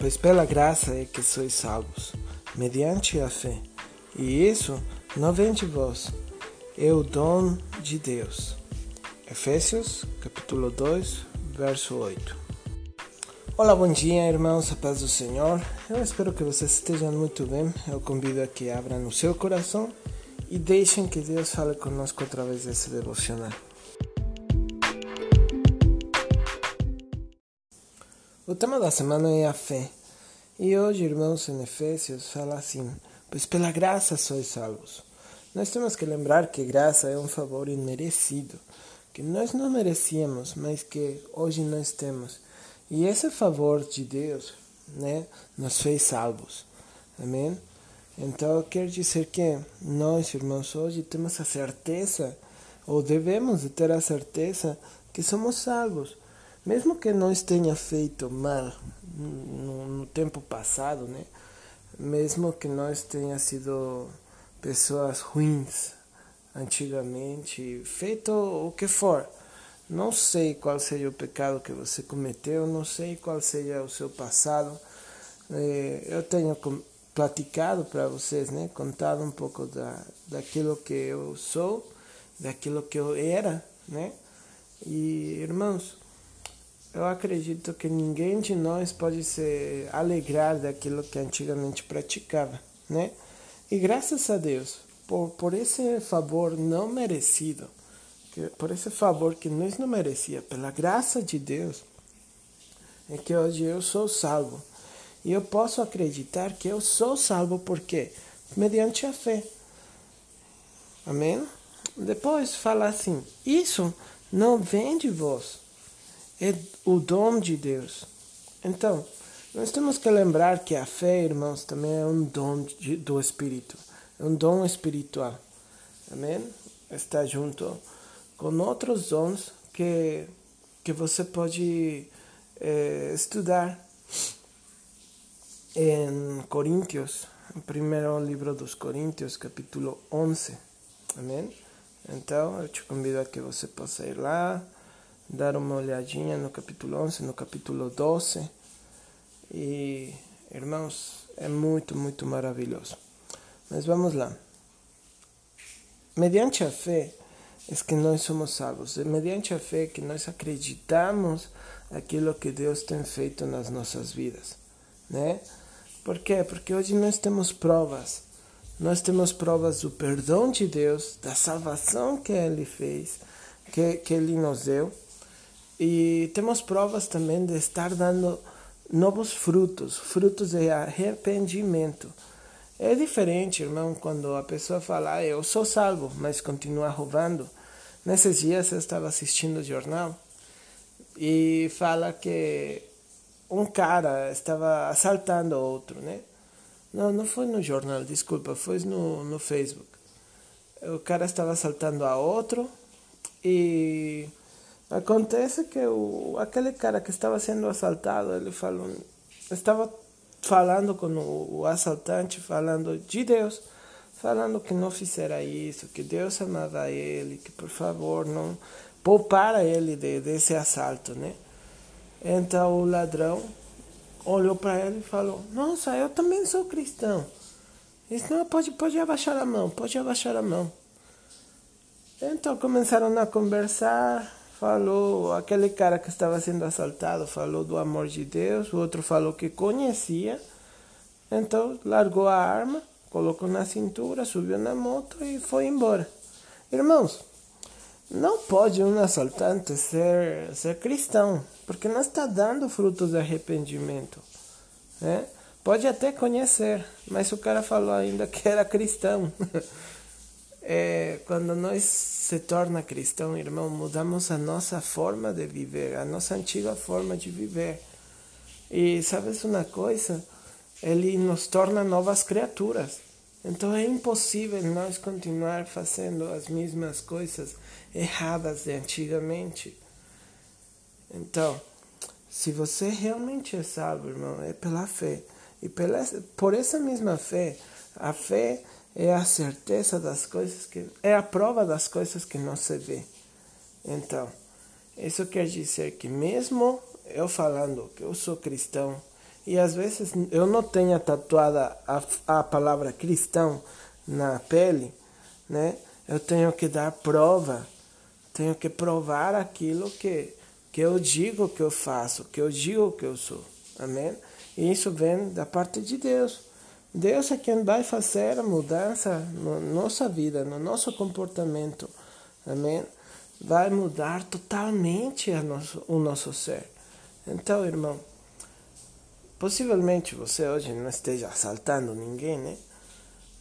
Pois pela graça é que sois salvos, mediante a fé. E isso não vem de vós, é o dom de Deus. Efésios, capítulo 2, verso 8. Olá, bom dia, irmãos, a paz do Senhor. Eu espero que vocês estejam muito bem. Eu convido a que abram o seu coração e deixem que Deus fale conosco através desse devocional. O tema da semana é a fé. E hoje, irmãos, em Efésios, fala assim: Pois pela graça sois salvos. Nós temos que lembrar que graça é um favor imerecido, que nós não merecíamos, mas que hoje nós temos. E esse favor de Deus, né, nos fez salvos. Amém? Então, quer dizer que nós, irmãos, hoje temos a certeza, ou devemos ter a certeza, que somos salvos mesmo que nós tenha feito mal no, no, tempo passado, né? Mesmo que nós tenha sido pessoas ruins antigamente, feito o que for, não sei qual seja o pecado que você cometeu, não sei qual seja o seu passado. É, eu tenho platicado para vocês, né? Contado um pouco da, daquilo que eu sou, daquilo que eu era, né? E irmãos, eu acredito que ninguém de nós pode se alegrar daquilo que antigamente praticava, né? E graças a Deus, por, por esse favor não merecido, que, por esse favor que nós não merecia, pela graça de Deus, é que hoje eu sou salvo. E eu posso acreditar que eu sou salvo porque mediante a fé. Amém? Depois fala assim: isso não vem de vós é o dom de Deus. Então, nós temos que lembrar que a fé, irmãos, também é um dom de, do Espírito, é um dom espiritual. Amém? Está junto com outros dons que, que você pode é, estudar em Coríntios, no primeiro livro dos Coríntios, capítulo 11. Amém? Então, eu te convido a que você possa ir lá dar uma olhadinha no capítulo 11, no capítulo 12. E, irmãos, é muito, muito maravilhoso. Mas vamos lá. Mediante a fé é que nós somos salvos. É mediante a fé que nós acreditamos aquilo que Deus tem feito nas nossas vidas, né? Por quê? Porque hoje nós temos provas. Nós temos provas do perdão de Deus, da salvação que Ele fez, que, que Ele nos deu e temos provas também de estar dando novos frutos, frutos de arrependimento. É diferente, irmão, quando a pessoa fala, ah, eu sou salvo, mas continua roubando. Nesses dias eu estava assistindo o jornal e fala que um cara estava assaltando outro, né? Não, não foi no jornal, desculpa, foi no, no Facebook. O cara estava assaltando a outro e Acontece que o, aquele cara que estava sendo assaltado, ele falou, estava falando com o, o assaltante, falando de Deus, falando que não fizera isso, que Deus amava ele, que por favor não poupara ele de, desse assalto, né? Então o ladrão olhou para ele e falou: Nossa, eu também sou cristão. Disse: Não, pode, pode abaixar a mão, pode abaixar a mão. Então começaram a conversar falou, aquele cara que estava sendo assaltado falou do amor de Deus, o outro falou que conhecia, então largou a arma, colocou na cintura, subiu na moto e foi embora. Irmãos, não pode um assaltante ser, ser cristão, porque não está dando frutos de arrependimento. Né? Pode até conhecer, mas o cara falou ainda que era cristão. é, quando nós se torna cristão, irmão, mudamos a nossa forma de viver, a nossa antiga forma de viver. E sabes uma coisa? Ele nos torna novas criaturas. Então é impossível nós continuar fazendo as mesmas coisas erradas de antigamente. Então, se você realmente é salvo, irmão, é pela fé. E pela, por essa mesma fé, a fé é a certeza das coisas que é a prova das coisas que não se vê. Então, isso quer dizer que mesmo eu falando que eu sou cristão E às vezes eu não tenho tatuada a, a palavra cristão na pele, né? Eu tenho que dar prova, tenho que provar aquilo que, que eu digo que eu faço, que eu digo que eu sou. Amém? E isso vem da parte de Deus. Deus é quem vai fazer a mudança na nossa vida, no nosso comportamento. Amém? Vai mudar totalmente nosso, o nosso ser. Então, irmão, possivelmente você hoje não esteja assaltando ninguém, né?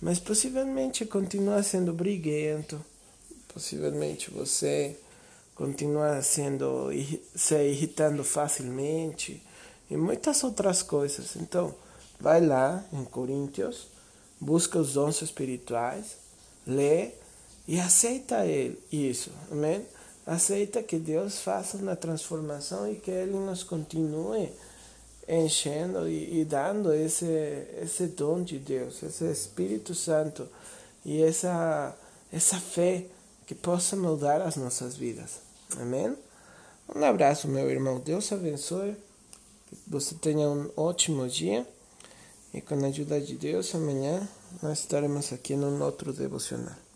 Mas possivelmente continua sendo briguento. Possivelmente você continua sendo se irritando facilmente e muitas outras coisas. Então, vai lá em Coríntios, busca os dons espirituais, lê e aceita ele, isso, amém? Aceita que Deus faça uma transformação e que Ele nos continue enchendo e, e dando esse, esse dom de Deus, esse Espírito Santo e essa, essa fé que possa mudar as nossas vidas. Amém? Um abraço, meu irmão. Deus abençoe. Que você tenha um ótimo dia. E com a ajuda de Deus, amanhã nós estaremos aqui num outro devocional.